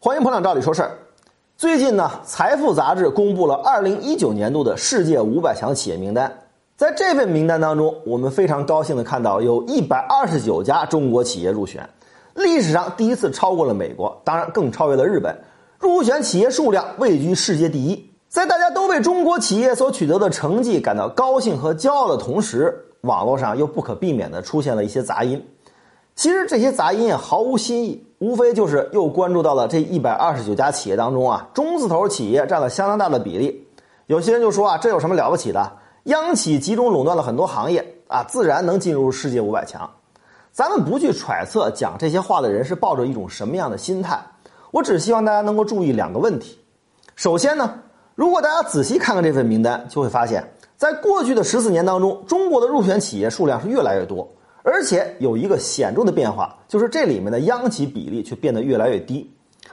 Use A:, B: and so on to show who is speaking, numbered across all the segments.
A: 欢迎捧场，照理说事儿。最近呢，财富杂志公布了二零一九年度的世界五百强企业名单。在这份名单当中，我们非常高兴的看到有一百二十九家中国企业入选，历史上第一次超过了美国，当然更超越了日本。入选企业数量位居世界第一。在大家都为中国企业所取得的成绩感到高兴和骄傲的同时，网络上又不可避免的出现了一些杂音。其实这些杂音也毫无新意，无非就是又关注到了这一百二十九家企业当中啊，中字头企业占了相当大的比例。有些人就说啊，这有什么了不起的？央企集中垄断了很多行业啊，自然能进入世界五百强。咱们不去揣测讲这些话的人是抱着一种什么样的心态，我只希望大家能够注意两个问题。首先呢，如果大家仔细看看这份名单，就会发现，在过去的十四年当中，中国的入选企业数量是越来越多。而且有一个显著的变化，就是这里面的央企比例却变得越来越低。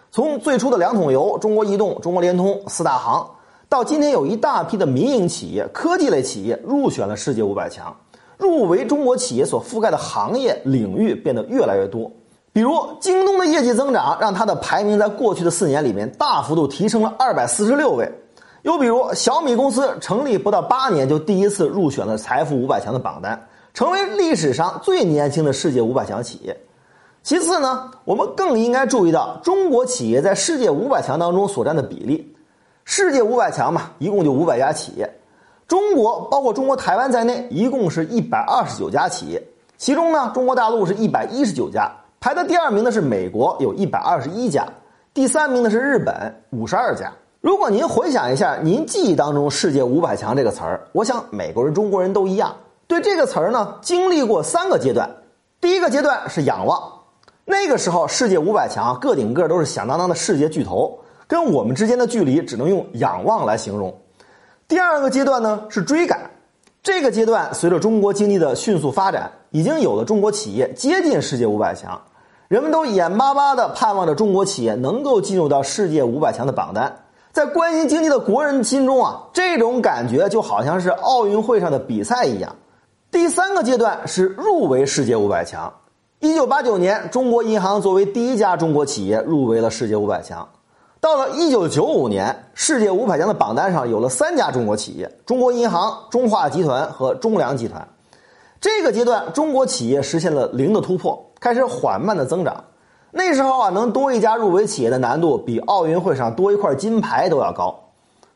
A: 从最初的两桶油、中国移动、中国联通四大行，到今天有一大批的民营企业、科技类企业入选了世界五百强，入围中国企业所覆盖的行业领域变得越来越多。比如京东的业绩增长，让它的排名在过去的四年里面大幅度提升了二百四十六位。又比如小米公司成立不到八年，就第一次入选了财富五百强的榜单。成为历史上最年轻的世界五百强企业。其次呢，我们更应该注意到中国企业在世界五百强当中所占的比例。世界五百强嘛，一共就五百家企业，中国包括中国台湾在内，一共是一百二十九家企业。其中呢，中国大陆是一百一十九家，排在第二名的是美国，有一百二十一家；第三名的是日本，五十二家。如果您回想一下您记忆当中“世界五百强”这个词儿，我想美国人、中国人都一样。对这个词儿呢，经历过三个阶段。第一个阶段是仰望，那个时候世界五百强个顶个都是响当当的世界巨头，跟我们之间的距离只能用仰望来形容。第二个阶段呢是追赶，这个阶段随着中国经济的迅速发展，已经有了中国企业接近世界五百强，人们都眼巴巴的盼望着中国企业能够进入到世界五百强的榜单。在关心经济的国人心中啊，这种感觉就好像是奥运会上的比赛一样。第三个阶段是入围世界五百强。一九八九年，中国银行作为第一家中国企业入围了世界五百强。到了一九九五年，世界五百强的榜单上有了三家中国企业：中国银行、中化集团和中粮集团。这个阶段，中国企业实现了零的突破，开始缓慢的增长。那时候啊，能多一家入围企业的难度比奥运会上多一块金牌都要高。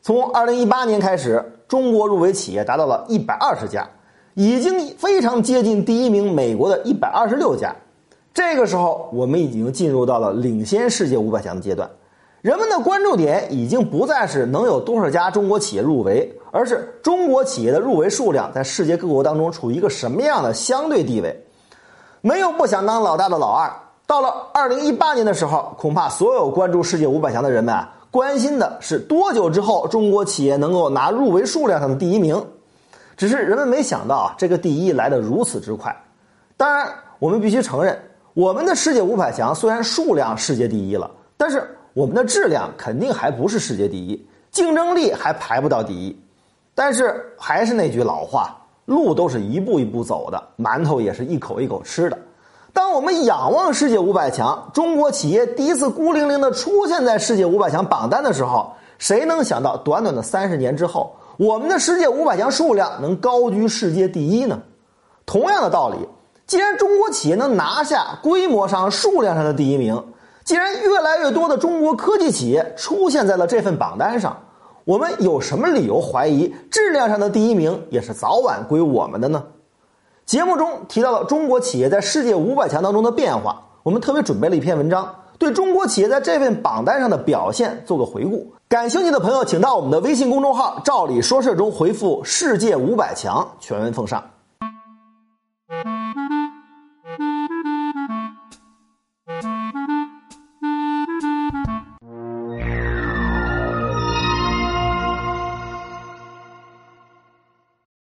A: 从二零一八年开始，中国入围企业达到了一百二十家。已经非常接近第一名美国的一百二十六家，这个时候我们已经进入到了领先世界五百强的阶段，人们的关注点已经不再是能有多少家中国企业入围，而是中国企业的入围数量在世界各国当中处于一个什么样的相对地位。没有不想当老大的老二，到了二零一八年的时候，恐怕所有关注世界五百强的人们啊，关心的是多久之后中国企业能够拿入围数量上的第一名。只是人们没想到啊，这个第一来得如此之快。当然，我们必须承认，我们的世界五百强虽然数量世界第一了，但是我们的质量肯定还不是世界第一，竞争力还排不到第一。但是还是那句老话，路都是一步一步走的，馒头也是一口一口吃的。当我们仰望世界五百强，中国企业第一次孤零零的出现在世界五百强榜单的时候，谁能想到，短短的三十年之后？我们的世界五百强数量能高居世界第一呢？同样的道理，既然中国企业能拿下规模上、数量上的第一名，既然越来越多的中国科技企业出现在了这份榜单上，我们有什么理由怀疑质量上的第一名也是早晚归我们的呢？节目中提到了中国企业在世界五百强当中的变化，我们特别准备了一篇文章。对中国企业在这份榜单上的表现做个回顾，感兴趣的朋友请到我们的微信公众号“照理说事”中回复“世界五百强”，全文奉上。